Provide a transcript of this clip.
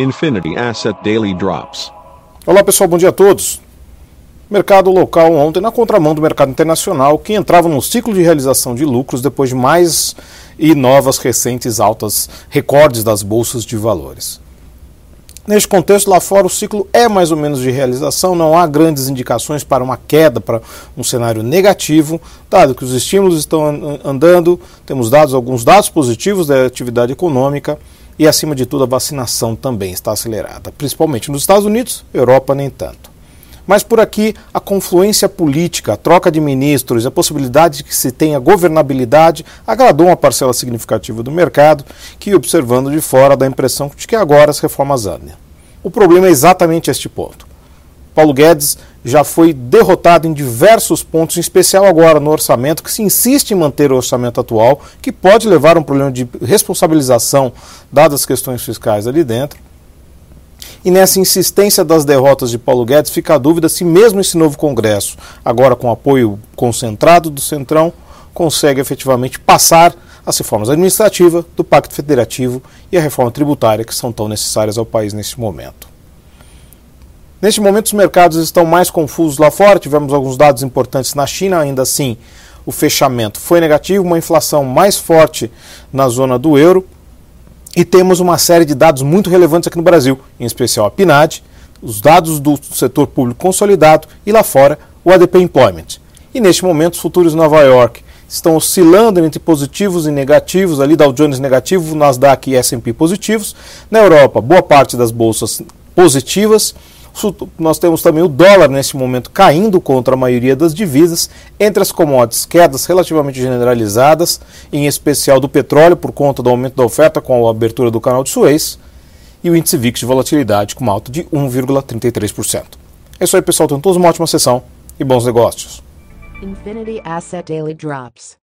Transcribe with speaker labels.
Speaker 1: Infinity Asset Daily Drops.
Speaker 2: Olá pessoal, bom dia a todos. Mercado local ontem na contramão do mercado internacional, que entrava num ciclo de realização de lucros depois de mais e novas recentes altas recordes das bolsas de valores. Neste contexto, lá fora, o ciclo é mais ou menos de realização, não há grandes indicações para uma queda, para um cenário negativo, dado que os estímulos estão andando, temos dados, alguns dados positivos da atividade econômica e, acima de tudo, a vacinação também está acelerada, principalmente nos Estados Unidos, Europa nem tanto. Mas por aqui, a confluência política, a troca de ministros, a possibilidade de que se tenha governabilidade agradou uma parcela significativa do mercado, que, observando de fora, dá a impressão de que agora as reformas andam. O problema é exatamente este ponto. Paulo Guedes já foi derrotado em diversos pontos, em especial agora no orçamento, que se insiste em manter o orçamento atual, que pode levar a um problema de responsabilização, dadas as questões fiscais ali dentro e nessa insistência das derrotas de Paulo Guedes fica a dúvida se mesmo esse novo Congresso, agora com apoio concentrado do Centrão, consegue efetivamente passar as reformas administrativas, do Pacto Federativo e a reforma tributária que são tão necessárias ao país nesse momento. Neste momento, os mercados estão mais confusos lá fora. Tivemos alguns dados importantes na China, ainda assim, o fechamento foi negativo, uma inflação mais forte na zona do euro e temos uma série de dados muito relevantes aqui no Brasil, em especial a PNAD, os dados do setor público consolidado e lá fora o ADP Employment. E neste momento os futuros Nova York estão oscilando entre positivos e negativos, ali Dow Jones negativo, Nasdaq e S&P positivos. Na Europa, boa parte das bolsas positivas nós temos também o dólar nesse momento caindo contra a maioria das divisas, entre as commodities, quedas relativamente generalizadas, em especial do petróleo por conta do aumento da oferta com a abertura do canal de Suez, e o índice VIX de volatilidade com uma alta de 1,33%. É isso aí, pessoal. Tenham todos uma ótima sessão e bons negócios. Infinity Asset Daily Drops.